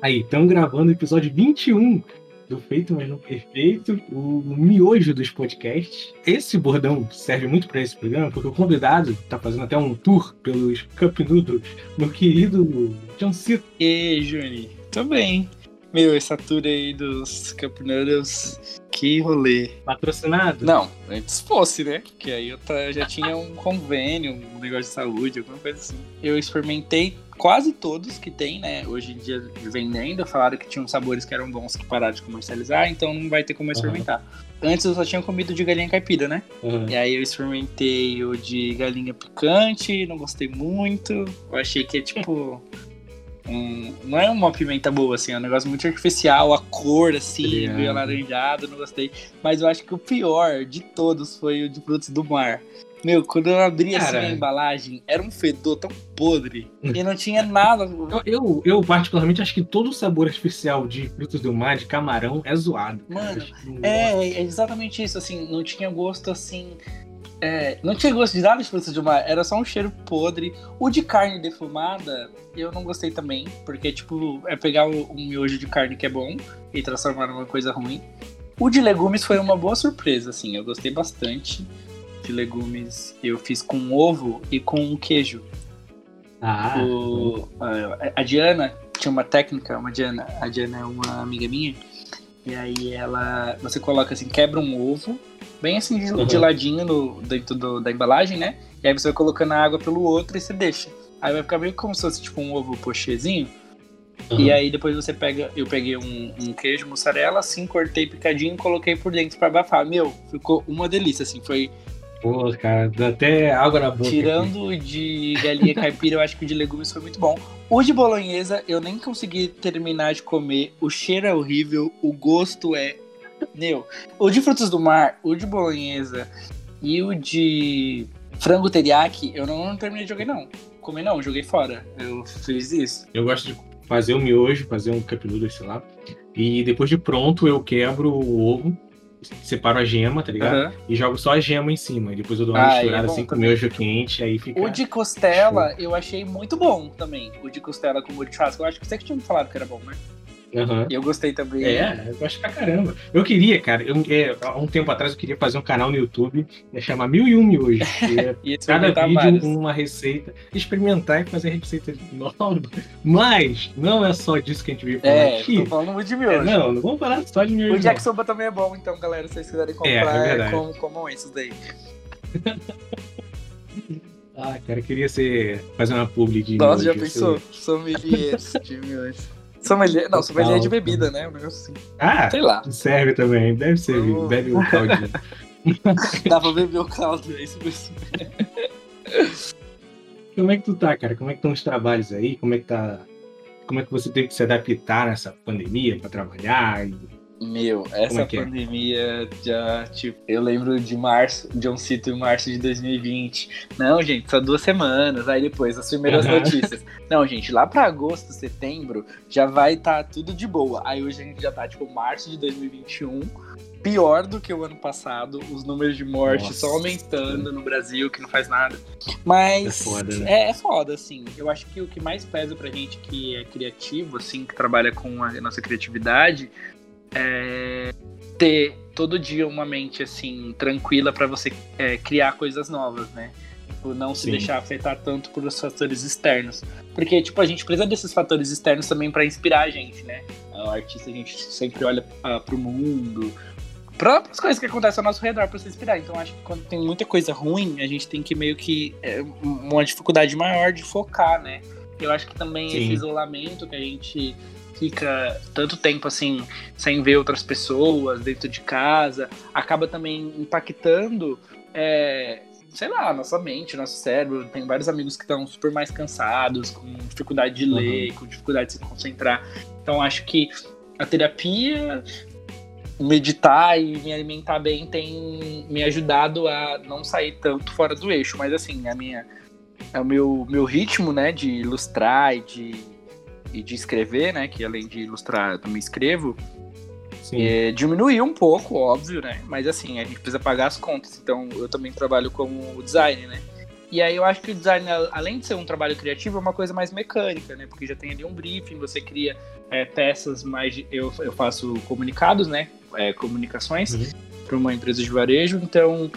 Aí, estamos gravando o episódio 21 do Feito, mas não perfeito, o miojo dos podcasts. Esse bordão serve muito para esse programa, porque o convidado está fazendo até um tour pelos Cup Noodles, meu querido John Cito. E Juni, tô bem. Meu, essa tour aí dos Cup Noodles, que rolê. Patrocinado? Não, antes fosse, né? Porque aí eu já tinha um convênio, um negócio de saúde, alguma coisa assim. Eu experimentei quase todos que tem, né, hoje em dia vendendo, falaram que tinham sabores que eram bons que pararam de comercializar, então não vai ter como experimentar. Uhum. Antes eu só tinha comido de galinha caipira, né? Uhum. E aí eu experimentei o de galinha picante, não gostei muito. Eu achei que é tipo. Um, não é uma pimenta boa, assim, é um negócio muito artificial, a cor, assim, meio alaranjado, não gostei. Mas eu acho que o pior de todos foi o de frutos do mar. Meu, quando eu abri assim a embalagem, era um fedor tão podre e não tinha nada. Eu, eu, eu, particularmente, acho que todo o sabor artificial de frutos do mar, de camarão, é zoado. Mano, é, é, exatamente isso, assim, não tinha gosto assim. É, não tinha gosto de nada de frutos do mar, era só um cheiro podre. O de carne defumada, eu não gostei também, porque, tipo, é pegar um miojo de carne que é bom e transformar numa coisa ruim. O de legumes foi uma boa surpresa, assim, eu gostei bastante de legumes eu fiz com ovo e com queijo. Ah. O, a, a, Diana tinha uma técnica, uma Diana, a Diana é uma amiga minha, e aí ela. Você coloca assim, quebra um ovo, bem assim de, uhum. de ladinho no, dentro do, da embalagem, né? E aí você vai colocando a água pelo outro e você deixa. Aí vai ficar meio como se fosse tipo um ovo pochezinho. Uhum. E aí depois você pega, eu peguei um, um, queijo mussarela, assim, cortei picadinho, coloquei por dentro para abafar. Meu, ficou uma delícia, assim, foi Pô, cara, dá até água na boca. Tirando aqui. de galinha caipira, eu acho que o de legumes foi muito bom. O de bolonhesa, eu nem consegui terminar de comer. O cheiro é horrível, o gosto é. Meu, o de frutos do mar, o de bolonhesa e o de frango teriyaki, eu não, não terminei de jogar, não. Comer não, joguei fora. Eu fiz isso. Eu gosto de fazer um miojo, fazer um cup noodle, sei lá. E depois de pronto, eu quebro o ovo separo a gema, tá ligado? Uhum. E jogo só a gema em cima. E depois eu dou uma ah, misturada é assim com o miojo quente, aí fica. O de costela show. eu achei muito bom também. O de costela com molho de churrasco. Eu acho que você que tinha me falado que era bom, né? Uhum. E eu gostei também. É, eu gosto pra caramba. Eu queria, cara, eu, é, há um tempo atrás eu queria fazer um canal no YouTube, ia chamar Mil e Um Miojo. e cada vídeo vários. uma receita, experimentar e fazer receita nova. Mas não é só disso que a gente veio falar é, aqui. tô falando muito de miojo. É, não, não vamos falar só de miojo. O Jack Soba também é bom, então, galera, se vocês quiserem comprar, é, é com, comam esses daí. ah, cara, queria ser, fazer uma publi de Nossa, miojo, já pensou? Sommeliers de miojo. Sommelier, não, sommelier de bebida, né? Um negócio assim. Ah, sei lá. Serve também, deve ser, oh. bebe um caldinho. Dá pra beber o caldo, é isso mesmo. Como é que tu tá, cara? Como é que estão os trabalhos aí? Como é que tá. Como é que você teve que se adaptar nessa pandemia para trabalhar? E meu, essa é, é pandemia é? já, tipo, eu lembro de março, de um sítio em março de 2020. Não, gente, só duas semanas. Aí depois, as primeiras uhum. notícias. Não, gente, lá para agosto, setembro, já vai estar tá tudo de boa. Aí hoje a gente já tá, tipo, março de 2021 pior do que o ano passado. Os números de morte Nossa. só aumentando no Brasil, que não faz nada. Mas é foda, né? é, é foda, assim. Eu acho que o que mais pesa pra gente que é criativo, assim, que trabalha com a nossa criatividade, é, ter todo dia uma mente assim tranquila para você é, criar coisas novas, né? Tipo, não se Sim. deixar afetar tanto por os fatores externos. Porque, tipo, a gente precisa desses fatores externos também para inspirar a gente, né? O artista, a gente sempre olha uh, pro mundo, para as coisas que acontecem ao nosso redor para se inspirar. Então, acho que quando tem muita coisa ruim, a gente tem que meio que. É, uma dificuldade maior de focar, né? Eu acho que também Sim. esse isolamento que a gente fica tanto tempo assim sem ver outras pessoas dentro de casa, acaba também impactando, é, sei lá, nossa mente, nosso cérebro. Tem vários amigos que estão super mais cansados, com dificuldade de ler, uhum. com dificuldade de se concentrar. Então acho que a terapia, meditar e me alimentar bem tem me ajudado a não sair tanto fora do eixo. Mas assim, a minha é o meu, meu ritmo, né, de ilustrar e de e de escrever, né? Que além de ilustrar, eu também escrevo. É, diminuiu um pouco, óbvio, né? Mas assim, a gente precisa pagar as contas. Então eu também trabalho como designer, né? E aí eu acho que o design, além de ser um trabalho criativo, é uma coisa mais mecânica, né? Porque já tem ali um briefing, você cria é, peças mais. Eu, eu faço comunicados, né? É, comunicações uhum. para uma empresa de varejo, então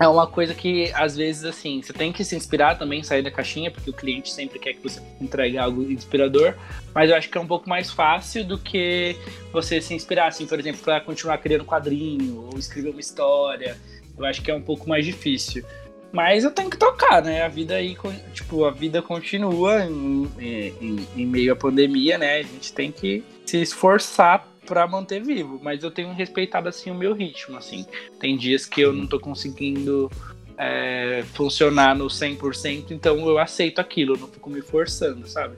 é uma coisa que, às vezes, assim, você tem que se inspirar também, sair da caixinha, porque o cliente sempre quer que você entregue algo inspirador, mas eu acho que é um pouco mais fácil do que você se inspirar, assim, por exemplo, para continuar criando quadrinho ou escrever uma história. Eu acho que é um pouco mais difícil. Mas eu tenho que tocar, né? A vida aí, tipo, a vida continua em, em, em meio à pandemia, né? A gente tem que se esforçar para manter vivo, mas eu tenho respeitado assim o meu ritmo, assim. Tem dias que eu não tô conseguindo é, funcionar no 100%, então eu aceito aquilo, eu não fico me forçando, sabe?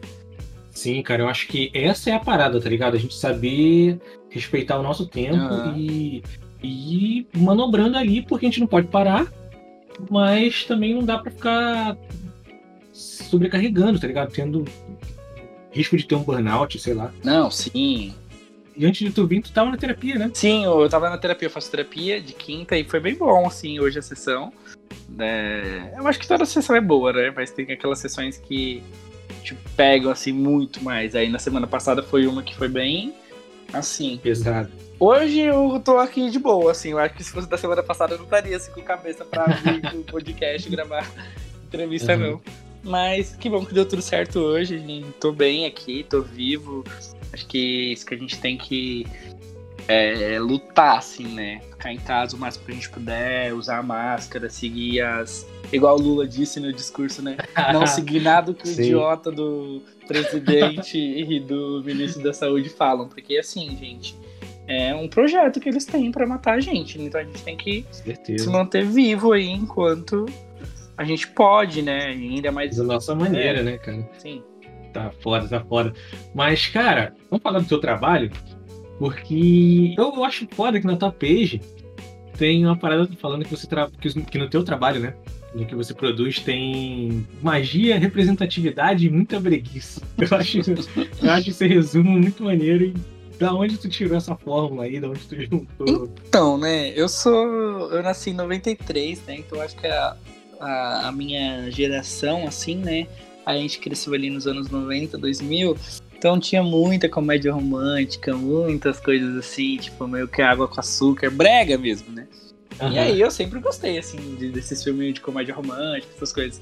Sim, cara, eu acho que essa é a parada, tá ligado? A gente saber respeitar o nosso tempo uhum. e, e manobrando ali, porque a gente não pode parar, mas também não dá para ficar sobrecarregando, tá ligado? Tendo risco de ter um burnout, sei lá. Não, sim. E antes de tu vir, tu tava na terapia, né? Sim, eu tava na terapia, eu faço terapia de quinta e foi bem bom, assim, hoje a sessão. É... Eu acho que toda sessão é boa, né? Mas tem aquelas sessões que te pegam, assim, muito mais. Aí na semana passada foi uma que foi bem, assim... Pesado. Hoje eu tô aqui de boa, assim. Eu acho que se fosse da semana passada eu não estaria, assim, com cabeça pra vir no podcast gravar entrevista, uhum. não. Mas que bom que deu tudo certo hoje. Tô bem aqui, tô vivo. Acho que isso que a gente tem que é, lutar, assim, né? Ficar em casa o mais que a gente puder, usar a máscara, seguir as. Igual o Lula disse no discurso, né? Não seguir nada que o idiota do presidente e do ministro da saúde falam. Porque, assim, gente, é um projeto que eles têm para matar a gente. Então a gente tem que se manter vivo aí enquanto a gente pode, né? Ainda mais. Da nossa maneira, é, né, cara? Sim tá foda, tá foda. Mas, cara, vamos falar do teu trabalho, porque eu acho foda que na tua page tem uma parada falando que você tra... que no teu trabalho, né? No que você produz tem magia, representatividade e muita breguice. Eu acho, eu acho esse resumo muito maneiro e da onde tu tirou essa fórmula aí? Da onde tu juntou? Então, né? Eu sou. Eu nasci em 93, né? Então acho que a, a, a minha geração, assim, né? A gente cresceu ali nos anos 90, 2000, então tinha muita comédia romântica, muitas coisas assim, tipo meio que água com açúcar, brega mesmo, né? Uhum. E aí eu sempre gostei, assim, de, desses filmes de comédia romântica, essas coisas.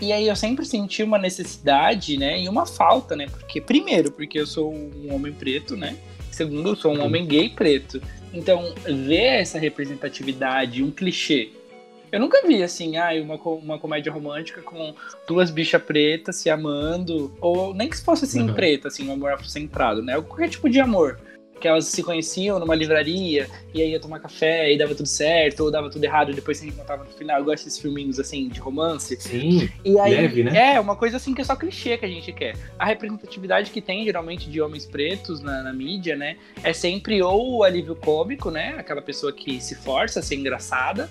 E aí eu sempre senti uma necessidade, né, e uma falta, né? Porque, primeiro, porque eu sou um homem preto, né? Segundo, eu sou um homem gay preto. Então, ver essa representatividade, um clichê, eu nunca vi, assim, ah, uma, uma comédia romântica com duas bichas pretas se amando, ou nem que fosse assim, uhum. preta, assim, um amor centrado, né? Qualquer tipo de amor. Que elas se conheciam numa livraria, e aí ia tomar café, e dava tudo certo, ou dava tudo errado, e depois se reencontrava no final. Eu gosto desses filminhos, assim, de romance. Sim, e aí, leve, né? É, uma coisa assim que é só clichê que a gente quer. A representatividade que tem, geralmente, de homens pretos na, na mídia, né? É sempre ou o alívio cômico, né? Aquela pessoa que se força a ser engraçada,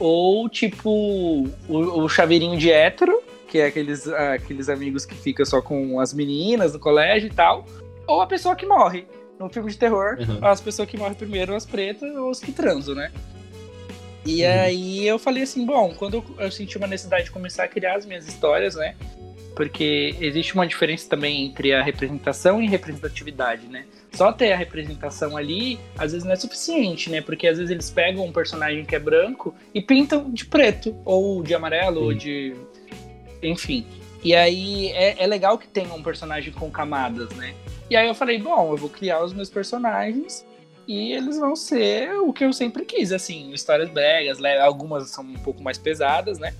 ou tipo o, o chaveirinho de hétero, que é aqueles, aqueles amigos que ficam só com as meninas no colégio e tal, ou a pessoa que morre. No filme de terror, uhum. as pessoas que morrem primeiro, as pretas ou os que transam, né? E uhum. aí eu falei assim, bom, quando eu, eu senti uma necessidade de começar a criar as minhas histórias, né? Porque existe uma diferença também entre a representação e representatividade, né? Só ter a representação ali, às vezes não é suficiente, né? Porque às vezes eles pegam um personagem que é branco e pintam de preto, ou de amarelo, Sim. ou de. Enfim. E aí é, é legal que tenha um personagem com camadas, né? E aí eu falei, bom, eu vou criar os meus personagens e eles vão ser o que eu sempre quis, assim, histórias bregas, algumas são um pouco mais pesadas, né?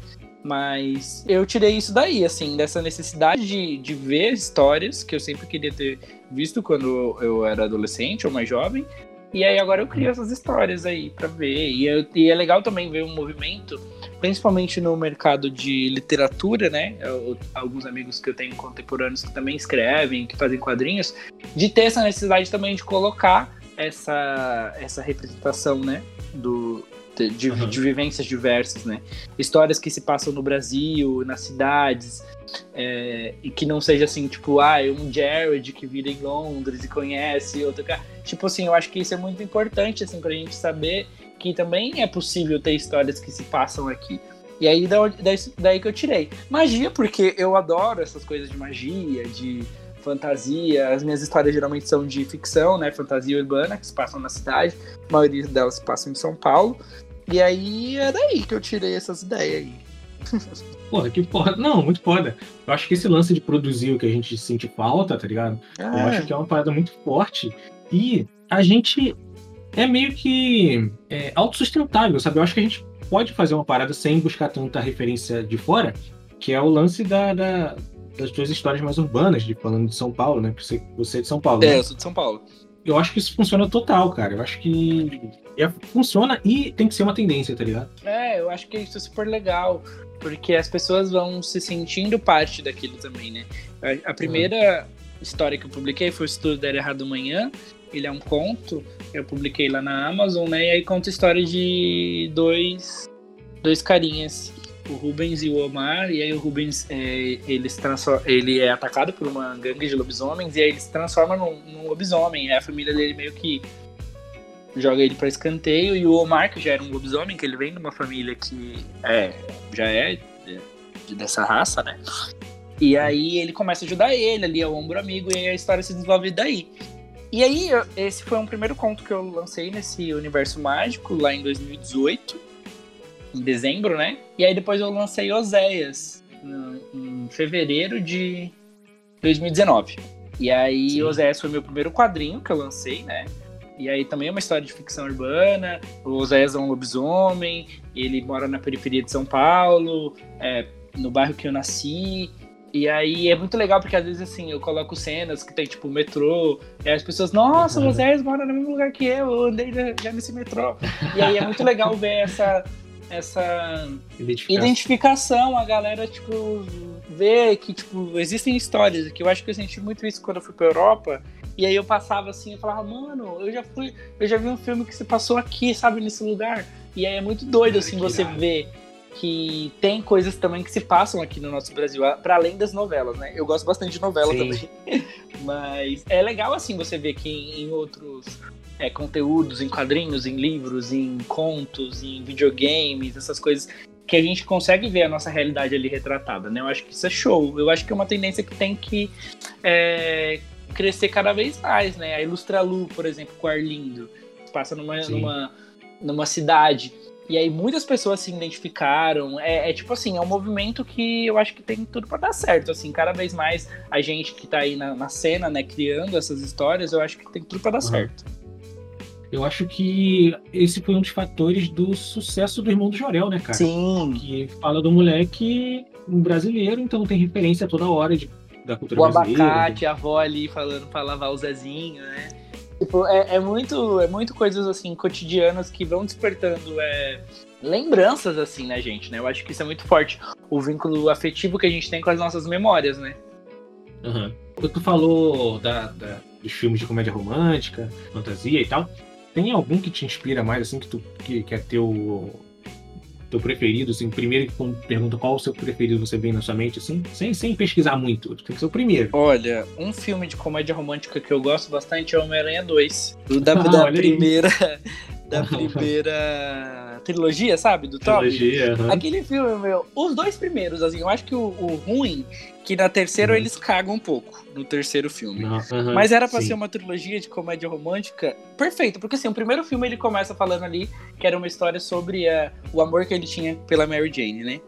Mas eu tirei isso daí, assim, dessa necessidade de, de ver histórias que eu sempre queria ter visto quando eu era adolescente ou mais jovem. E aí agora eu crio essas histórias aí para ver. E, eu, e, é legal também ver um movimento, principalmente no mercado de literatura, né? Eu, alguns amigos que eu tenho contemporâneos que também escrevem, que fazem quadrinhos, de ter essa necessidade também de colocar essa, essa representação, né? Do, de, uhum. de, vivências diversas, né? Histórias que se passam no Brasil, nas cidades, é, e que não seja assim, tipo, ah, é um Jared que vira em Londres e conhece outro cara. Tipo assim, eu acho que isso é muito importante, assim, pra gente saber que também é possível ter histórias que se passam aqui. E aí daí, daí que eu tirei. Magia, porque eu adoro essas coisas de magia, de fantasia. As minhas histórias geralmente são de ficção, né? Fantasia urbana, que se passam na cidade. A maioria delas se passam em São Paulo. E aí é daí que eu tirei essas ideias aí. Porra, que porra. Não, muito foda. Eu acho que esse lance de produzir o que a gente sente falta, tá ligado? É. Eu acho que é uma parada muito forte. E a gente é meio que é, autossustentável, sabe? Eu acho que a gente pode fazer uma parada sem buscar tanta referência de fora, que é o lance da, da das tuas histórias mais urbanas, de falando de São Paulo, né? Você, você é de São Paulo. É, né? eu sou de São Paulo. Eu acho que isso funciona total, cara. Eu acho que é, funciona e tem que ser uma tendência, tá ligado? É, eu acho que isso é super legal, porque as pessoas vão se sentindo parte daquilo também, né? A, a primeira uhum. história que eu publiquei foi o Estudo Der Errado Amanhã. Ele é um conto, eu publiquei lá na Amazon, né? E aí conta a história de dois, dois carinhas o Rubens e o Omar, e aí o Rubens é, ele, ele é atacado por uma gangue de lobisomens, e aí ele se transforma num, num lobisomem, e a família dele meio que joga ele para escanteio, e o Omar, que já era um lobisomem, que ele vem de uma família que é, já é de, dessa raça, né? E aí ele começa a ajudar ele, ali é o ombro amigo, e aí a história se desenvolve daí. E aí, esse foi um primeiro conto que eu lancei nesse universo mágico, lá em 2018 em dezembro, né? E aí depois eu lancei Oséias em fevereiro de 2019. E aí Sim. Oséias foi meu primeiro quadrinho que eu lancei, né? E aí também é uma história de ficção urbana. O Oséias é um lobisomem, ele mora na periferia de São Paulo, é, no bairro que eu nasci. E aí é muito legal porque às vezes assim, eu coloco cenas que tem tipo metrô, e aí as pessoas, nossa, o Oséias mora no mesmo lugar que eu, eu andei já, já nesse metrô. E aí é muito legal ver essa, essa identificação. identificação, a galera, tipo, vê que, tipo, existem histórias, que eu acho que eu senti muito isso quando eu fui pra Europa, e aí eu passava assim e falava, mano, eu já fui, eu já vi um filme que se passou aqui, sabe, nesse lugar. E aí é muito doido, assim, você ver que tem coisas também que se passam aqui no nosso Brasil, para além das novelas, né? Eu gosto bastante de novela Sim. também. Mas é legal, assim, você ver que em outros é, conteúdos em quadrinhos, em livros, em contos, em videogames, essas coisas que a gente consegue ver a nossa realidade ali retratada, né? Eu acho que isso é show. Eu acho que é uma tendência que tem que é, crescer cada vez mais, né? A Ilustralu, por exemplo, com Arlindo, passa numa, numa, numa cidade. E aí muitas pessoas se identificaram. É, é, tipo assim, é um movimento que eu acho que tem tudo para dar certo. Assim, cada vez mais a gente que tá aí na, na, cena, né, criando essas histórias, eu acho que tem tudo para dar uhum. certo. Eu acho que esse foi um dos fatores do sucesso do Irmão do Jorel, né, cara? Sim. Que fala do moleque um brasileiro, então tem referência toda hora de, da cultura o brasileira. O abacate, a avó ali falando pra lavar o Zezinho, né? Tipo, é, é, muito, é muito coisas assim, cotidianas que vão despertando é, lembranças, assim, né, gente? Né? Eu acho que isso é muito forte. O vínculo afetivo que a gente tem com as nossas memórias, né? Uhum. Tu falou da, da, dos filmes de comédia romântica, fantasia e tal. Tem algum que te inspira mais, assim, que tu que, que é teu teu preferido, assim, primeiro que pergunta qual o seu preferido você vem na sua mente, assim, sem, sem pesquisar muito, tem que ser o primeiro. Olha, um filme de comédia romântica que eu gosto bastante é Homem-Aranha 2. Da, ah, da primeira. Da primeira trilogia, sabe? Do trilogia, Uhum. Aquele filme, meu, os dois primeiros, assim, eu acho que o, o ruim, que na terceira uhum. eles cagam um pouco, no terceiro filme. Uhum, Mas era para ser uma trilogia de comédia romântica perfeito, porque assim, o primeiro filme ele começa falando ali que era uma história sobre uh, o amor que ele tinha pela Mary Jane, né?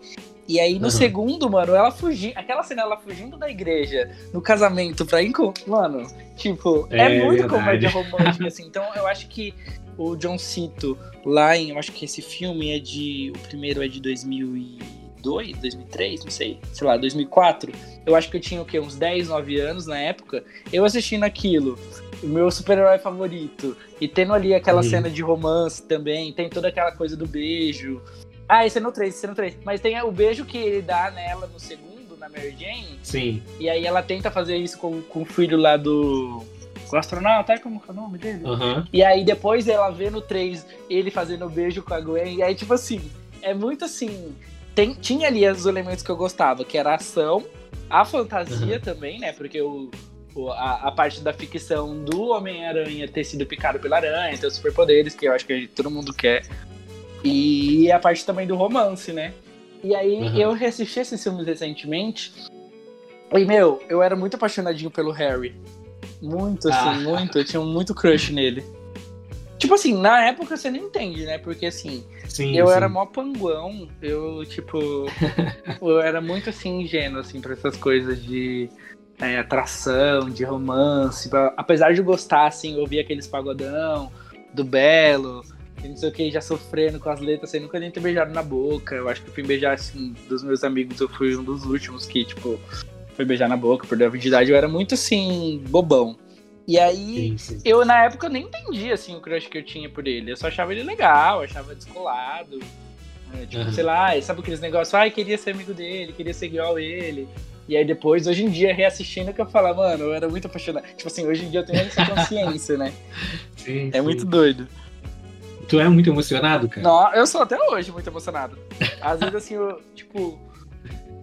E aí no uhum. segundo, mano, ela fugindo. Aquela cena, ela fugindo da igreja no casamento pra encontrar. Mano, tipo, é, é muito verdade. comédia romântica, assim. Então eu acho que o John Cito lá em, eu acho que esse filme é de, o primeiro é de 2002, 2003, não sei, sei lá, 2004. Eu acho que eu tinha o quê, uns 10, 9 anos na época. Eu assistindo aquilo, o meu super-herói favorito, e tendo ali aquela uhum. cena de romance também, tem toda aquela coisa do beijo. Ah, esse é no 3, esse é no 3. Mas tem o beijo que ele dá nela no segundo, na Mary Jane. Sim. E aí ela tenta fazer isso com, com o filho lá do o astronauta, é como é o nome dele? Uhum. E aí depois ela vê no 3 ele fazendo beijo com a Gwen. E aí, tipo assim, é muito assim. Tem, tinha ali os elementos que eu gostava, que era a ação, a fantasia uhum. também, né? Porque o, o a, a, parte da ficção do Homem-Aranha ter sido picado pela aranha, ter os superpoderes, que eu acho que todo mundo quer. E a parte também do romance, né? E aí uhum. eu reassisti esses filmes recentemente. E, meu, eu era muito apaixonadinho pelo Harry. Muito, assim, ah. muito. Eu tinha muito crush nele. Tipo assim, na época você não entende, né? Porque assim, sim, eu sim. era mó panguão. Eu, tipo, eu era muito assim, ingênuo, assim, pra essas coisas de é, atração, de romance. Pra... Apesar de gostar, assim, ouvir aqueles pagodão do Belo, e não sei o que, já sofrendo com as letras, sem nunca nem ter beijado na boca. Eu acho que eu fui beijar, assim, dos meus amigos, eu fui um dos últimos que, tipo, foi beijar na boca, perdeu a virgindade. Eu era muito, assim, bobão. E aí, sim, sim. eu na época nem entendia, assim, o crush que eu tinha por ele. Eu só achava ele legal, achava descolado. Né? Tipo, uhum. sei lá, sabe aqueles negócios, ai, ah, queria ser amigo dele, queria ser igual a ele. E aí depois, hoje em dia, reassistindo, que eu falo, mano, eu era muito apaixonado. Tipo assim, hoje em dia eu tenho essa consciência, né? Sim, é muito doido. Tu é muito emocionado, cara? Não, eu sou até hoje muito emocionado. Às vezes, assim, eu, tipo,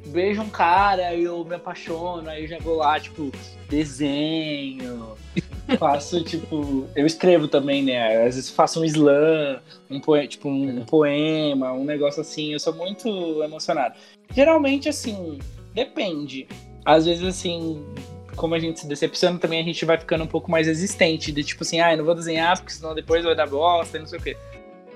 vejo um cara e eu me apaixono, aí eu já vou lá, tipo, desenho, faço, tipo, eu escrevo também, né? Às vezes faço um slam, um poema, tipo, um, um poema, um negócio assim, eu sou muito emocionado. Geralmente, assim, depende. Às vezes, assim, como a gente se decepciona, também a gente vai ficando um pouco mais resistente, de tipo assim, ah, eu não vou desenhar, porque senão depois vai dar bosta e não sei o quê.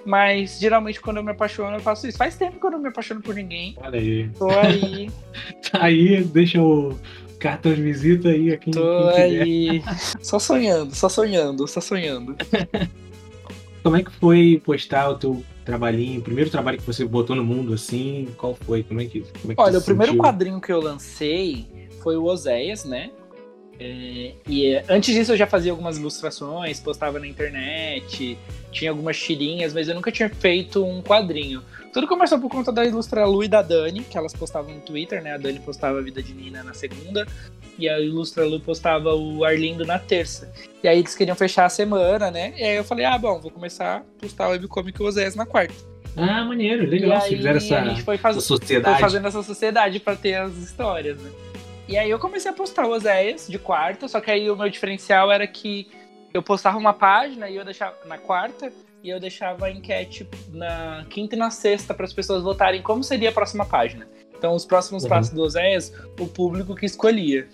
Mas geralmente quando eu me apaixono, eu faço isso. Faz tempo que eu não me apaixono por ninguém. Olha aí. Tô aí. tá aí, deixa o cartão de visita aí aqui. Tô aí. só sonhando, só sonhando, só sonhando. Como é que foi postar o teu trabalhinho, o primeiro trabalho que você botou no mundo assim? Qual foi? Como é que, como é que Olha, o primeiro quadrinho que eu lancei foi o Oséias, né? É, e antes disso eu já fazia algumas ilustrações, postava na internet, tinha algumas tirinhas, mas eu nunca tinha feito um quadrinho. Tudo começou por conta da Ilustra Lu e da Dani, que elas postavam no Twitter, né? A Dani postava a Vida de Nina na segunda e a Ilustra Lu postava o Arlindo na terça. E aí eles queriam fechar a semana, né? E aí eu falei, ah, bom, vou começar a postar o webcomic Osés na quarta. Ah, maneiro, legal. E aí, fizeram essa, a gente foi faz... sociedade. Foi fazendo essa sociedade para ter as histórias, né? E aí eu comecei a postar Oséias de quarta, só que aí o meu diferencial era que eu postava uma página e eu deixava na quarta e eu deixava a enquete na quinta e na sexta para as pessoas votarem como seria a próxima página. Então, os próximos uhum. passos do Oséias, o público que escolhia.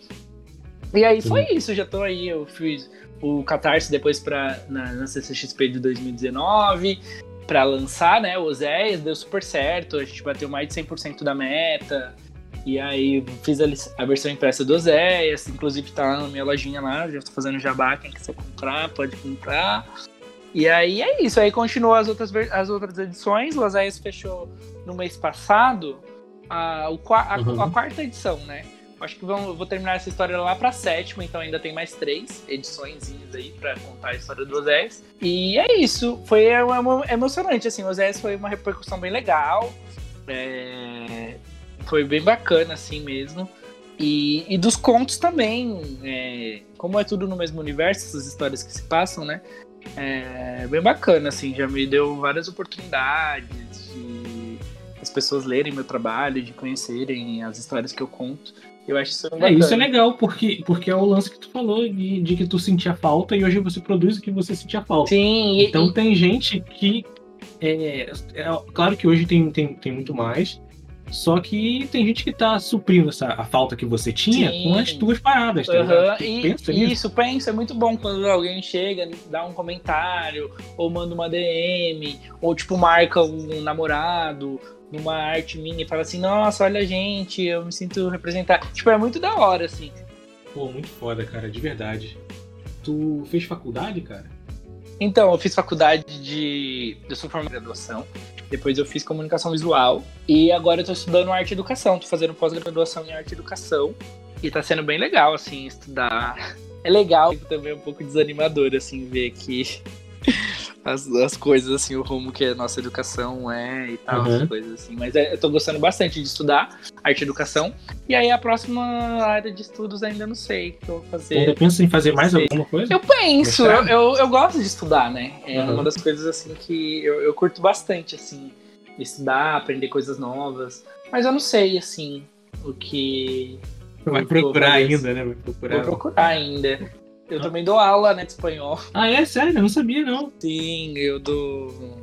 E aí foi uhum. isso, já tô aí, eu fiz o Catarse depois pra, na, na CCXP de 2019 para lançar, né, o Oséias, deu super certo, a gente bateu mais de 100% da meta. E aí fiz a, a, versão impressa do Oséias, inclusive tá na minha lojinha lá, já tô fazendo jabá, quem quiser comprar, pode comprar. E aí é isso, aí continuou as outras, as outras edições, o Oséias fechou no mês passado a, a, uhum. a quarta edição, né? Acho que vão, vou terminar essa história lá pra sétima, então ainda tem mais três edições aí pra contar a história do Oséias. E é isso, foi emocionante, assim, o Oséias foi uma repercussão bem legal. É, foi bem bacana, assim mesmo. E, e dos contos também, é, como é tudo no mesmo universo, essas histórias que se passam, né? É bem bacana, assim, já me deu várias oportunidades de as pessoas lerem meu trabalho, de conhecerem as histórias que eu conto. Eu acho isso bacana. É, isso é legal, porque, porque é o lance que tu falou de, de que tu sentia falta e hoje você produz o que você sentia falta. Sim. Então e, tem gente que. É, é, claro que hoje tem, tem, tem muito mais, só que tem gente que tá suprindo essa, a falta que você tinha Sim. com as tuas paradas, tá uhum. E, pensa isso, pensa, é muito bom quando alguém chega, dá um comentário, ou manda uma DM, ou tipo, marca um namorado numa arte minha e fala assim, nossa, olha a gente, eu me sinto representado. Tipo, é muito da hora, assim. Pô, muito foda, cara, de verdade. Tu fez faculdade, cara? Então, eu fiz faculdade de. Eu sou formado em graduação. Depois eu fiz comunicação visual. E agora eu tô estudando arte e educação. Tô fazendo pós-graduação em arte e educação. E tá sendo bem legal, assim, estudar. É legal, também é um pouco desanimador, assim, ver que as, as coisas, assim, o rumo que a nossa educação é e tal, uhum. as coisas assim. Mas é, eu tô gostando bastante de estudar arte e educação. E aí a próxima área de estudos ainda não sei o que eu vou fazer. Ainda pensa em fazer mais alguma coisa? Eu penso, eu, eu, eu, gosto de estudar, né? É uhum. uma das coisas, assim, que eu, eu curto bastante, assim, estudar, aprender coisas novas. Mas eu não sei, assim, o que. Vai procurar ainda, né? Vai procurar. Vou procurar ainda. Eu também dou aula, né, de espanhol. Ah, é? Sério? Eu não sabia, não. Sim, eu dou.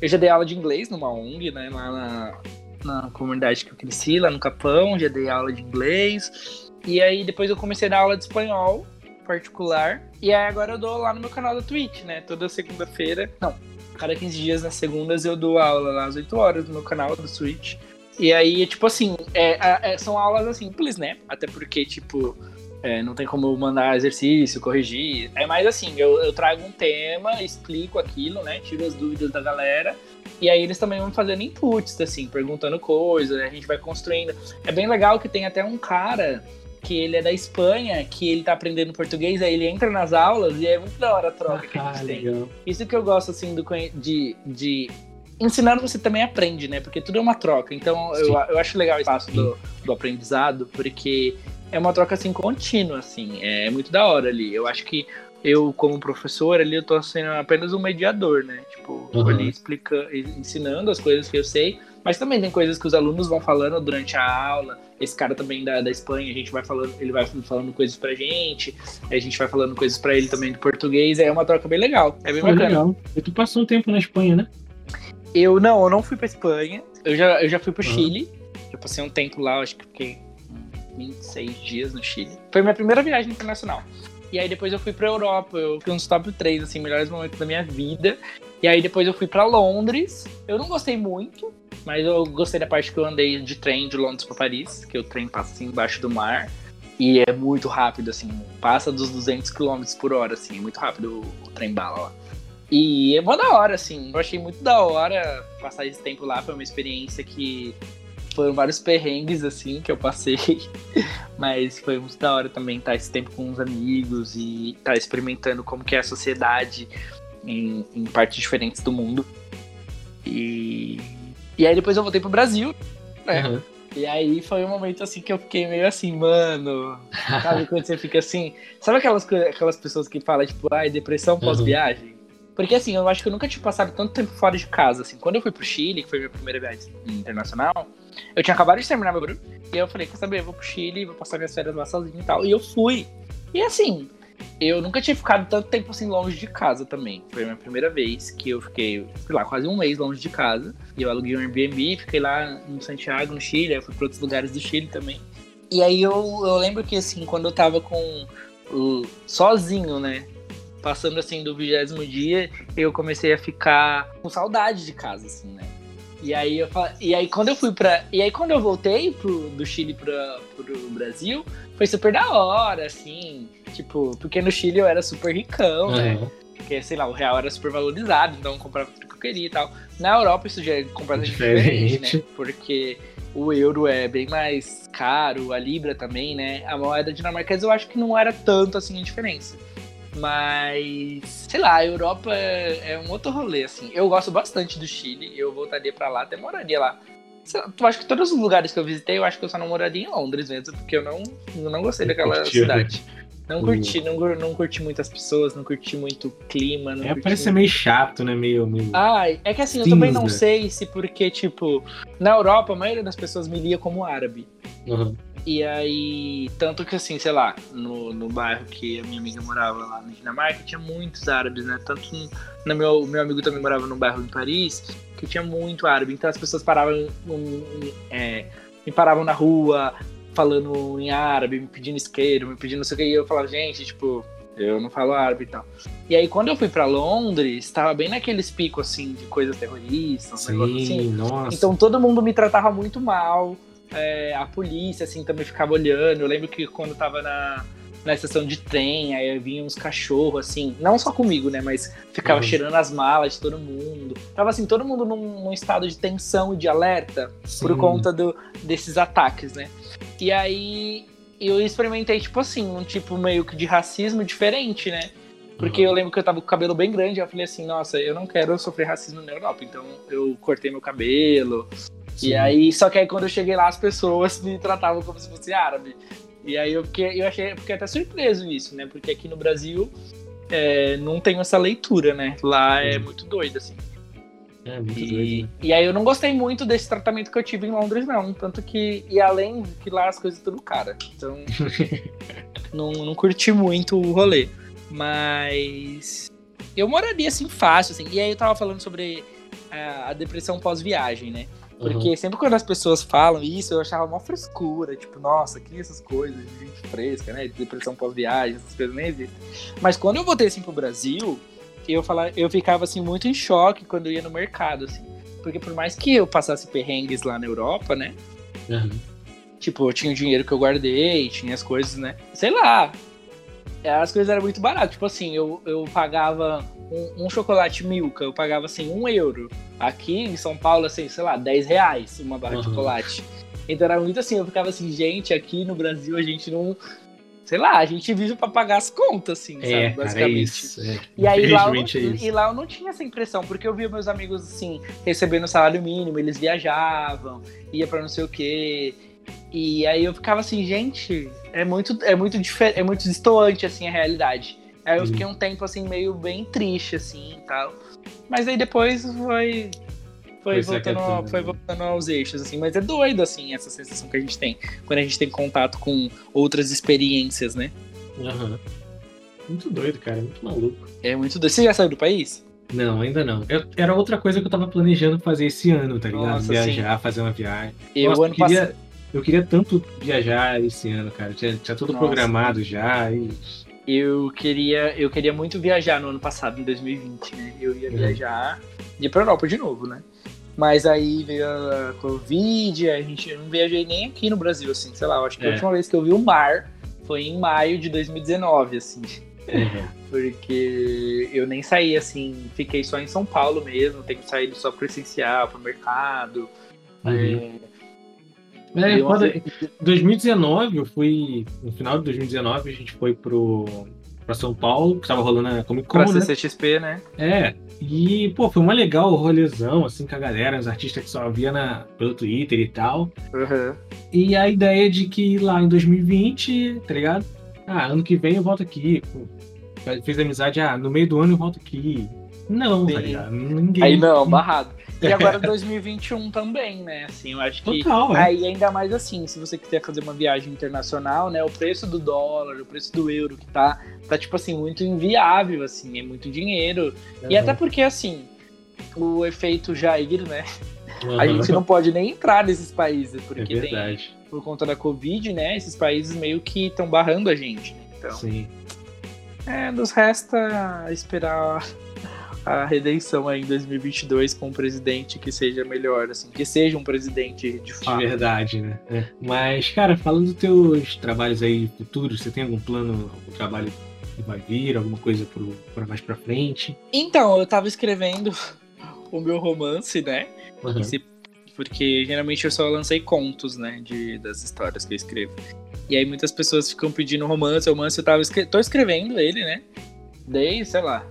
Eu já dei aula de inglês numa ONG, né, lá na, na comunidade que eu cresci, lá no Capão, já dei aula de inglês. E aí depois eu comecei a dar aula de espanhol particular. E aí agora eu dou lá no meu canal da Twitch, né? Toda segunda-feira. Não, cada 15 dias nas segundas eu dou aula lá às 8 horas no meu canal do Twitch. E aí, tipo assim, é, é, são aulas simples, né? Até porque, tipo, é, não tem como mandar exercício, corrigir. É mais assim, eu, eu trago um tema, explico aquilo, né? Tiro as dúvidas da galera. E aí eles também vão fazendo inputs, assim, perguntando coisas, a gente vai construindo. É bem legal que tem até um cara que ele é da Espanha, que ele tá aprendendo português, aí ele entra nas aulas e é muito da hora a troca que a gente ah, legal. tem. Isso que eu gosto, assim, do, de, de ensinando você também aprende, né? Porque tudo é uma troca. Então eu, eu acho legal o espaço do, do aprendizado, porque é uma troca assim contínua, assim. É muito da hora ali. Eu acho que eu, como professor, ali eu tô sendo apenas um mediador, né? Tipo, uhum. ali explicando, ensinando as coisas que eu sei, mas também tem coisas que os alunos vão falando durante a aula. Esse cara também da, da Espanha, a gente vai falando, ele vai falando coisas pra gente, a gente vai falando coisas pra ele também de português. É uma troca bem legal. É bem Foi bacana. Legal. E tu passou um tempo na Espanha, né? Eu não, eu não fui pra Espanha. Eu já, eu já fui pro uhum. Chile. Já passei um tempo lá, acho que fiquei 26 dias no Chile. Foi minha primeira viagem internacional. E aí depois eu fui pra Europa. Eu fui uns top 3, assim, melhores momentos da minha vida. E aí depois eu fui para Londres. Eu não gostei muito, mas eu gostei da parte que eu andei de trem de Londres para Paris, que o trem passa assim embaixo do mar. E é muito rápido, assim, passa dos 200 km por hora, assim, muito rápido o, o trem bala lá. E é mó da hora, assim. Eu achei muito da hora passar esse tempo lá. Foi uma experiência que foram vários perrengues, assim, que eu passei. Mas foi muito da hora também estar esse tempo com os amigos e estar experimentando como que é a sociedade em, em partes diferentes do mundo. E, e aí depois eu voltei pro Brasil, né? Uhum. E aí foi um momento assim que eu fiquei meio assim, mano. Sabe quando você fica assim? Sabe aquelas, aquelas pessoas que falam, tipo, ai, depressão pós-viagem? Porque assim, eu acho que eu nunca tinha passado tanto tempo fora de casa. Assim, quando eu fui pro Chile, que foi minha primeira viagem internacional, eu tinha acabado de terminar meu grupo. E eu falei, quer saber, eu vou pro Chile, vou passar minhas férias lá sozinho e tal. E eu fui. E assim, eu nunca tinha ficado tanto tempo assim longe de casa também. Foi a minha primeira vez que eu fiquei, fui lá quase um mês longe de casa. E eu aluguei um Airbnb, fiquei lá em Santiago, no Chile, aí fui para outros lugares do Chile também. E aí eu, eu lembro que assim, quando eu tava com o, sozinho, né? passando assim do vigésimo dia, eu comecei a ficar com saudade de casa, assim, né? E aí eu e aí quando eu fui para e aí quando eu voltei pro, do Chile para pro Brasil, foi super da hora, assim, tipo, porque no Chile eu era super ricão, uhum. né? Porque, sei lá, o real era super valorizado, então eu comprava tudo que eu queria e tal. Na Europa isso já é completamente diferente, diferente né? Porque o euro é bem mais caro, a libra também, né? A moeda dinamarquesa eu acho que não era tanto assim a diferença. Mas, sei lá, a Europa é, um outro rolê, assim. Eu gosto bastante do Chile, eu voltaria para lá, até moraria lá. Tu acho que todos os lugares que eu visitei, eu acho que eu só não moraria em Londres mesmo, porque eu não, eu não gostei daquela Curtiu. cidade. Não curti, não, não curti muitas pessoas, não curti muito o clima. É, parece ser meio chato, né? Meio. meio... Ah, é que assim, eu também não sei se porque, tipo, na Europa a maioria das pessoas me lia como árabe. Uhum. E aí, tanto que assim, sei lá, no, no bairro que a minha amiga morava lá na Dinamarca, tinha muitos árabes, né? Tanto no meu, meu amigo também morava num bairro em Paris, que tinha muito árabe. Então as pessoas paravam, um, é, me paravam na rua, falando em árabe, me pedindo isqueiro, me pedindo não sei o que. E eu falava, gente, tipo, eu não falo árabe e tal. E aí, quando eu fui para Londres, estava bem naqueles picos, assim, de coisas terroristas, Sim, assim. Nossa. Então todo mundo me tratava muito mal é, a polícia, assim, também ficava olhando. Eu lembro que quando tava na, na estação de trem, aí vinha uns cachorros, assim, não só comigo, né, mas ficava uhum. cheirando as malas de todo mundo. Tava, assim, todo mundo num, num estado de tensão e de alerta Sim. por conta do, desses ataques, né. E aí eu experimentei, tipo assim, um tipo meio que de racismo diferente, né. Porque uhum. eu lembro que eu tava com o cabelo bem grande, eu falei assim, nossa, eu não quero sofrer racismo na Europa, então eu cortei meu cabelo, Sim. E aí, só que aí quando eu cheguei lá, as pessoas me tratavam como se fosse árabe. E aí eu fiquei, eu achei, fiquei até surpreso nisso, né? Porque aqui no Brasil é, não tem essa leitura, né? Lá é muito doido, assim. É, muito e, doido. Né? E aí eu não gostei muito desse tratamento que eu tive em Londres, não. Tanto que. E além que lá as coisas tudo cara. Então. não, não curti muito o rolê. Mas. Eu moraria assim fácil, assim. E aí eu tava falando sobre a, a depressão pós-viagem, né? Porque uhum. sempre quando as pessoas falam isso, eu achava uma frescura. Tipo, nossa, que essas coisas de gente fresca, né? Depressão pós-viagem, essas coisas nem existem. Mas quando eu voltei assim pro Brasil, eu, falava, eu ficava assim muito em choque quando eu ia no mercado, assim. Porque por mais que eu passasse perrengues lá na Europa, né? Uhum. Tipo, eu tinha o dinheiro que eu guardei, tinha as coisas, né? Sei lá. As coisas eram muito baratas. Tipo assim, eu, eu pagava um, um, chocolate Milka, eu pagava assim, um euro. Aqui em São Paulo, assim, sei lá, 10 reais uma barra uhum. de chocolate. Então era muito assim, eu ficava assim, gente, aqui no Brasil a gente não. Sei lá, a gente vive para pagar as contas, assim, é, sabe? Basicamente. Cara, é isso, é. E aí lá eu, não, é e lá eu não tinha essa impressão, porque eu via meus amigos, assim, recebendo salário mínimo, eles viajavam, ia para não sei o quê. E aí eu ficava assim, gente, é muito, é muito diferente, é muito distoante, assim, a realidade. Aí eu fiquei um tempo assim, meio bem triste, assim e tal. Mas aí depois foi. Foi voltando, foi voltando aos eixos, assim, mas é doido, assim, essa sensação que a gente tem quando a gente tem contato com outras experiências, né? Uhum. Muito doido, cara, muito maluco. É muito doido. Você já saiu do país? Não, ainda não. Eu, era outra coisa que eu tava planejando fazer esse ano, tá ligado? Nossa, Viajar, sim. fazer uma viagem. Eu, Nossa, ano queria. Eu queria tanto viajar esse ano, cara. Tinha, tinha tudo Nossa. programado já. E eu queria, eu queria muito viajar no ano passado, em 2020, né? Eu ia uhum. viajar de pra Europa de novo, né? Mas aí veio a Covid, a gente eu não viajei nem aqui no Brasil, assim, sei lá, eu acho que é. a última vez que eu vi o mar foi em maio de 2019, assim. Uhum. Porque eu nem saí assim, fiquei só em São Paulo mesmo, tenho saído só pro essencial, pro mercado. Uhum. É, é, quando, 2019, eu fui. No final de 2019, a gente foi pro, pra São Paulo, que tava rolando a Comic Con. Pra né? CCXP, né? É. E, pô, foi uma legal rolezão, assim, com a galera, os artistas que só via na, pelo Twitter e tal. Uhum. E a ideia de que lá em 2020, tá ligado? Ah, ano que vem eu volto aqui. Fiz amizade, ah, no meio do ano eu volto aqui. Não, tá tá ligado? Ninguém. Aí não, barrado. E agora 2021 também, né? Assim, eu acho que. Total, é. Aí ainda mais assim, se você quiser fazer uma viagem internacional, né? O preço do dólar, o preço do euro que tá, tá tipo assim, muito inviável, assim, é muito dinheiro. Uhum. E até porque, assim, o efeito Jair, né? Uhum. A gente não pode nem entrar nesses países, porque é tem, por conta da Covid, né? Esses países meio que estão barrando a gente. Então, Sim. É, nos resta esperar a redenção aí em 2022 com um presidente que seja melhor, assim, que seja um presidente de fato. De verdade, né? É. Mas, cara, falando dos teus trabalhos aí futuros, você tem algum plano, algum trabalho que vai vir, alguma coisa para mais para frente? Então, eu tava escrevendo o meu romance, né? Uhum. Esse, porque geralmente eu só lancei contos, né, de, das histórias que eu escrevo. E aí muitas pessoas ficam pedindo romance, romance, eu tava escre tô escrevendo ele, né? Desde, sei lá,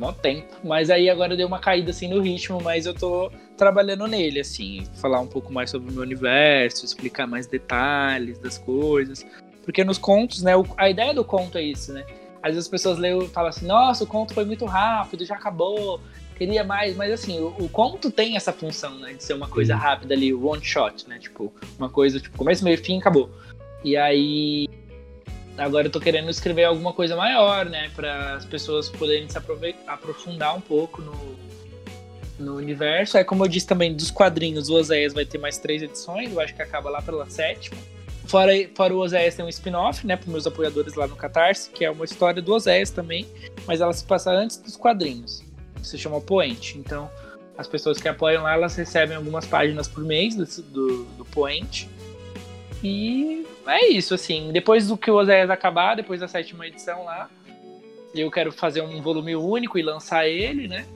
mó tempo. Mas aí agora deu uma caída assim no ritmo, mas eu tô trabalhando nele, assim, falar um pouco mais sobre o meu universo, explicar mais detalhes das coisas. Porque nos contos, né, a ideia do conto é isso, né? Às vezes as pessoas leem e falam assim, nossa, o conto foi muito rápido, já acabou, queria mais, mas assim, o, o conto tem essa função, né, de ser uma coisa rápida ali, one shot, né, tipo, uma coisa, tipo, começo, meio, fim, acabou. E aí, agora eu tô querendo escrever alguma coisa maior, né? Para as pessoas poderem se aprofundar um pouco no, no universo. É como eu disse também, dos quadrinhos, o Oséias vai ter mais três edições, eu acho que acaba lá pela sétima. Fora, fora o Oséias tem um spin-off, né, para meus apoiadores lá no Catarse, que é uma história do Oséias também, mas ela se passa antes dos quadrinhos. Se chama Poente. Então, as pessoas que apoiam lá, elas recebem algumas páginas por mês do, do, do Poente. E é isso, assim. Depois do que o Oséias acabar, depois da sétima edição lá, eu quero fazer um volume único e lançar ele, né?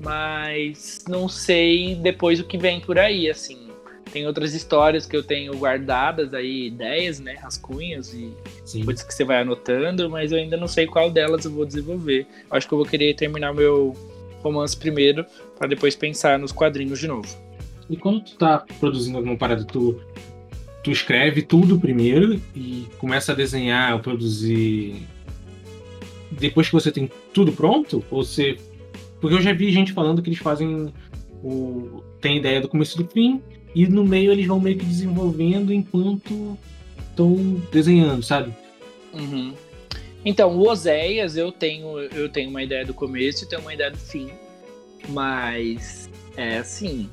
Mas não sei depois o que vem por aí, assim. Tem outras histórias que eu tenho guardadas aí, ideias, né? Rascunhas e Sim. coisas que você vai anotando, mas eu ainda não sei qual delas eu vou desenvolver. Acho que eu vou querer terminar meu romance primeiro, para depois pensar nos quadrinhos de novo. E quando tu tá produzindo alguma parada, tu tu escreve tudo primeiro e começa a desenhar produzir depois que você tem tudo pronto? Ou você. Porque eu já vi gente falando que eles fazem o. tem ideia do começo do fim, e no meio eles vão meio que desenvolvendo enquanto estão desenhando, sabe? Uhum. Então, o Oséias eu tenho, eu tenho uma ideia do começo e tenho uma ideia do fim. Mas é assim,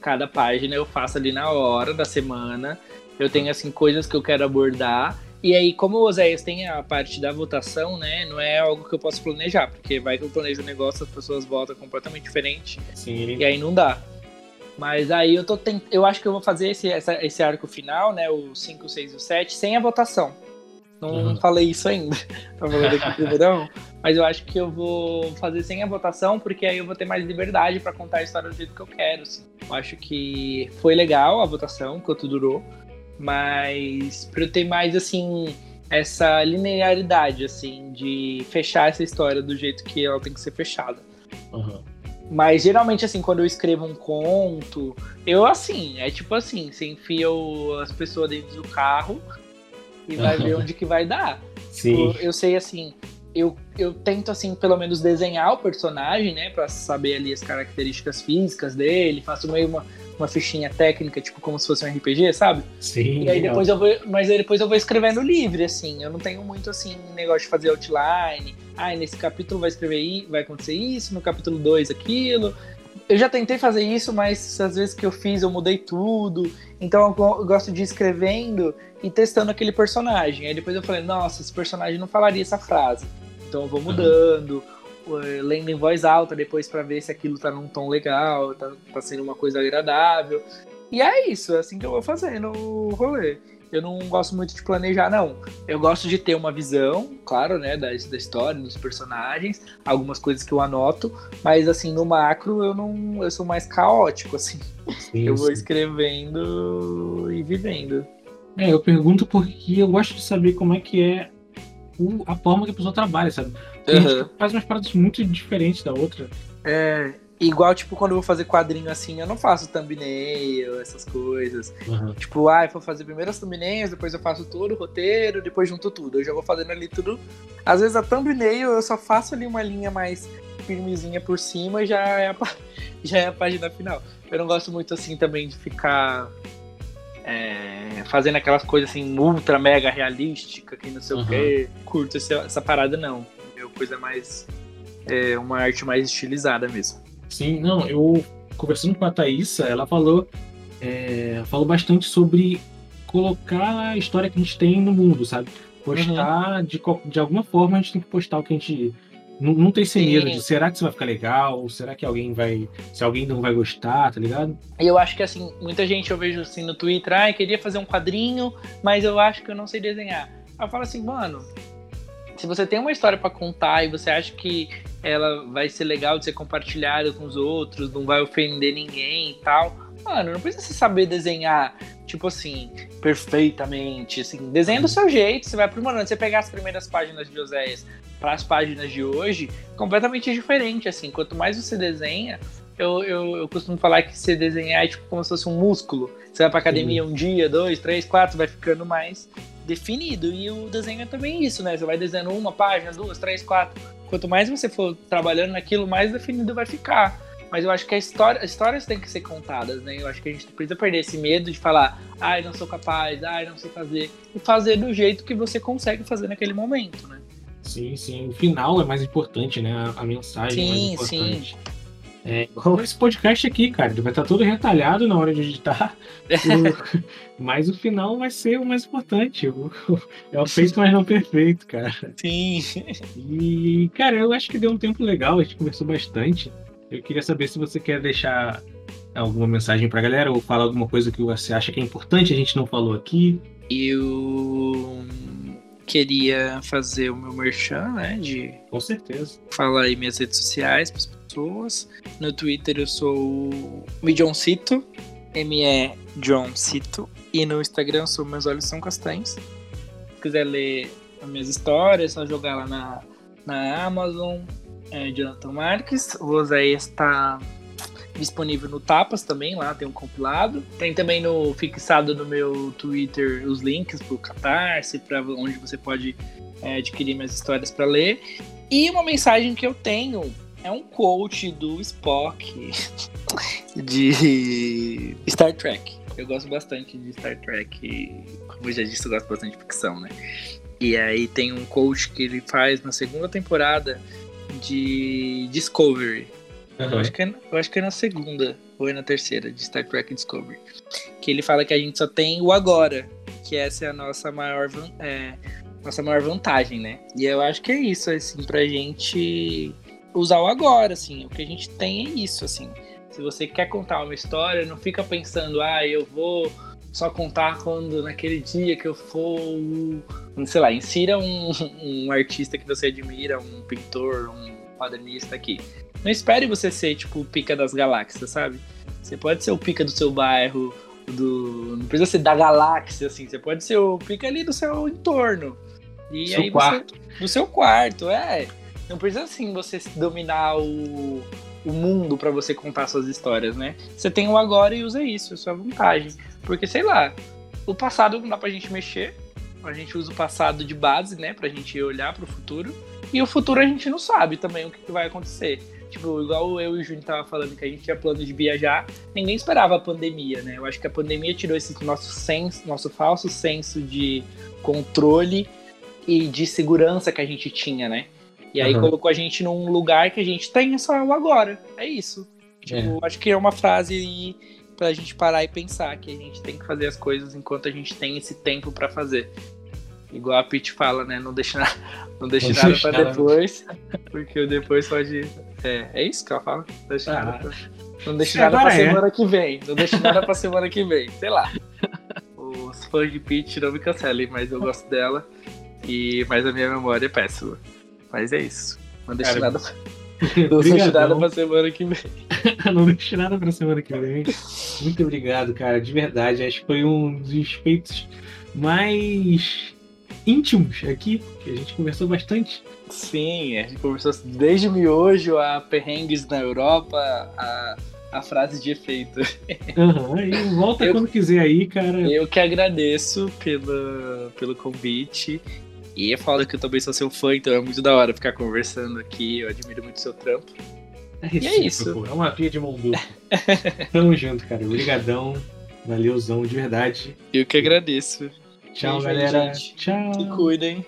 cada página eu faço ali na hora da semana. Eu tenho, assim, coisas que eu quero abordar. E aí, como o Oséias tem a parte da votação, né? Não é algo que eu posso planejar, porque vai que eu planejo um negócio, as pessoas votam completamente diferente. Sim. E aí não dá. Mas aí eu tô tent... eu acho que eu vou fazer esse, essa, esse arco final, né? O 5, 6 e o 7, sem a votação. Não uhum. falei isso ainda. Tô falando aqui primeirão. Mas eu acho que eu vou fazer sem a votação, porque aí eu vou ter mais liberdade para contar a história do jeito que eu quero. Assim. Eu acho que foi legal a votação, quanto durou. Mas pra eu ter mais, assim, essa linearidade, assim, de fechar essa história do jeito que ela tem que ser fechada. Uhum. Mas geralmente, assim, quando eu escrevo um conto, eu assim, é tipo assim, você enfia o, as pessoas dentro do carro e vai ver onde que vai dar. Sim. Eu, eu, sei assim, eu, eu tento assim, pelo menos desenhar o personagem, né, para saber ali as características físicas dele, faço meio uma uma fichinha técnica, tipo como se fosse um RPG, sabe? Sim. E aí depois eu vou, mas aí depois eu vou escrevendo livre, assim. Eu não tenho muito assim negócio de fazer outline. Ah, nesse capítulo vai escrever vai acontecer isso, no capítulo 2 aquilo. Eu já tentei fazer isso, mas às vezes que eu fiz eu mudei tudo. Então eu gosto de ir escrevendo e testando aquele personagem. Aí depois eu falei, nossa, esse personagem não falaria essa frase. Então eu vou mudando. Uhum lendo em voz alta depois para ver se aquilo tá num tom legal, tá, tá sendo uma coisa agradável. E é isso, é assim que eu vou fazendo o rolê. Eu não gosto muito de planejar, não. Eu gosto de ter uma visão, claro, né, da, da história, dos personagens, algumas coisas que eu anoto, mas assim, no macro eu não. Eu sou mais caótico, assim. Sim, eu vou escrevendo e vivendo. É, eu pergunto porque eu gosto de saber como é que é a forma que a pessoa trabalha, sabe? Uhum. faz umas paradas muito diferentes da outra. É, igual, tipo, quando eu vou fazer quadrinho assim, eu não faço thumbnail, essas coisas. Uhum. Tipo, ah, eu vou fazer primeiro as thumbnails, depois eu faço todo o roteiro, depois junto tudo. Eu já vou fazendo ali tudo. Às vezes a thumbnail eu só faço ali uma linha mais firmezinha por cima e já é a, já é a página final. Eu não gosto muito assim também de ficar é, fazendo aquelas coisas assim ultra mega realística, que não sei uhum. o que. Curto essa, essa parada não coisa mais. É, uma arte mais estilizada mesmo. Sim, não, eu conversando com a Thaísa, ela falou, é, falou bastante sobre colocar a história que a gente tem no mundo, sabe? Postar uhum. de, de alguma forma a gente tem que postar o que a gente. Não, não tem esse medo de será que isso vai ficar legal? Será que alguém vai. Se alguém não vai gostar, tá ligado? Eu acho que assim, muita gente eu vejo assim no Twitter, ah, eu queria fazer um quadrinho, mas eu acho que eu não sei desenhar. Aí eu falo assim, mano, se você tem uma história para contar e você acha que ela vai ser legal de ser compartilhada com os outros, não vai ofender ninguém e tal, mano, não precisa saber desenhar, tipo assim, perfeitamente, assim, desenha do seu jeito, você vai aprimorando, você pegar as primeiras páginas de Oséias para as páginas de hoje, completamente diferente, assim, quanto mais você desenha, eu, eu, eu costumo falar que você desenhar é tipo como se fosse um músculo, você vai pra academia um dia, dois, três, quatro, vai ficando mais definido. E o desenho é também isso, né? Você vai desenhando uma página, duas, três, quatro. Quanto mais você for trabalhando naquilo, mais definido vai ficar. Mas eu acho que a história, as histórias têm que ser contadas, né? Eu acho que a gente precisa perder esse medo de falar, ai, não sou capaz, ai, não sei fazer. E fazer do jeito que você consegue fazer naquele momento, né? Sim, sim. O final é mais importante, né? A, mensagem sim, é mais importante. Sim. É, esse podcast aqui, cara. Vai estar todo retalhado na hora de editar. o, mas o final vai ser o mais importante. O, é o feito, mas não perfeito, cara. Sim. E, cara, eu acho que deu um tempo legal. A gente conversou bastante. Eu queria saber se você quer deixar alguma mensagem pra galera ou falar alguma coisa que você acha que é importante a gente não falou aqui. Eu queria fazer o meu merchan, né? De Com certeza. Falar aí minhas redes sociais para as pessoas. No Twitter eu sou o Midjoncito, M-E John Cito. E no Instagram eu sou Meus Olhos São Castanhos. Se quiser ler as minhas histórias, é só jogar lá na, na Amazon. É, Jonathan Marques. O Osaías está disponível no Tapas também, lá tem um compilado. Tem também no fixado no meu Twitter os links pro Catarse, para onde você pode é, adquirir minhas histórias para ler. E uma mensagem que eu tenho é um quote do Spock de Star Trek. Eu gosto bastante de Star Trek, como eu já disse, eu gosto bastante de ficção, né? E aí tem um coach que ele faz na segunda temporada de Discovery, Uhum. Eu, acho que é, eu acho que é na segunda, ou é na terceira, de Star Trek Discovery. Que ele fala que a gente só tem o agora, que essa é a nossa maior, é, nossa maior vantagem, né? E eu acho que é isso, assim, pra gente usar o agora, assim. O que a gente tem é isso, assim. Se você quer contar uma história, não fica pensando, ah, eu vou só contar quando naquele dia que eu for, sei lá, insira um, um artista que você admira, um pintor, um quadrinista aqui. Não espere você ser tipo o pica das galáxias, sabe? Você pode ser o pica do seu bairro, do não precisa ser da galáxia assim, você pode ser o pica ali do seu entorno. E seu aí quarto. você no seu quarto, é. Não precisa assim você dominar o o mundo para você contar suas histórias, né? Você tem o agora e usa isso, é sua vantagem. Porque, sei lá, o passado não dá pra gente mexer, a gente usa o passado de base, né, pra gente olhar pro futuro. E o futuro a gente não sabe também o que, vai acontecer. Tipo, igual eu e o Júnior tava falando que a gente tinha plano de viajar, ninguém esperava a pandemia, né? Eu acho que a pandemia tirou esse nosso senso, nosso falso senso de controle e de segurança que a gente tinha, né? E aí uhum. colocou a gente num lugar que a gente tem só o agora. É isso. Tipo, é. acho que é uma frase pra gente parar e pensar que a gente tem que fazer as coisas enquanto a gente tem esse tempo para fazer. Igual a Pete fala, né? Não deixe, nada, não deixe nada pra depois, porque o depois pode. É, é isso que ela fala? Não deixe ah. nada pra, não deixe nada pra é. semana que vem. Não deixe nada pra semana que vem. Sei lá. Os fãs de Pete não me cancelem, mas eu gosto dela. E, mas a minha memória é péssima. Mas é isso. Não deixe nada. Não deixe nada pra semana que vem. não deixe nada pra semana que vem. Muito obrigado, cara. De verdade. Acho que foi um dos feitos mais íntimos aqui, que a gente conversou bastante. Sim, a gente conversou desde miojo a perrengues na Europa, a, a frase de efeito. Uhum, e volta eu, quando quiser aí, cara. Eu que agradeço pelo, pelo convite e é foda que eu também sou seu fã, então é muito da hora ficar conversando aqui. Eu admiro muito seu trampo. É, e é isso. Pô, é uma via de mão dupla. Tamo junto, cara. Obrigadão. Valeuzão, de verdade. Eu que agradeço. Tchau, Beijo galera. Aí, Tchau. Se cuidem.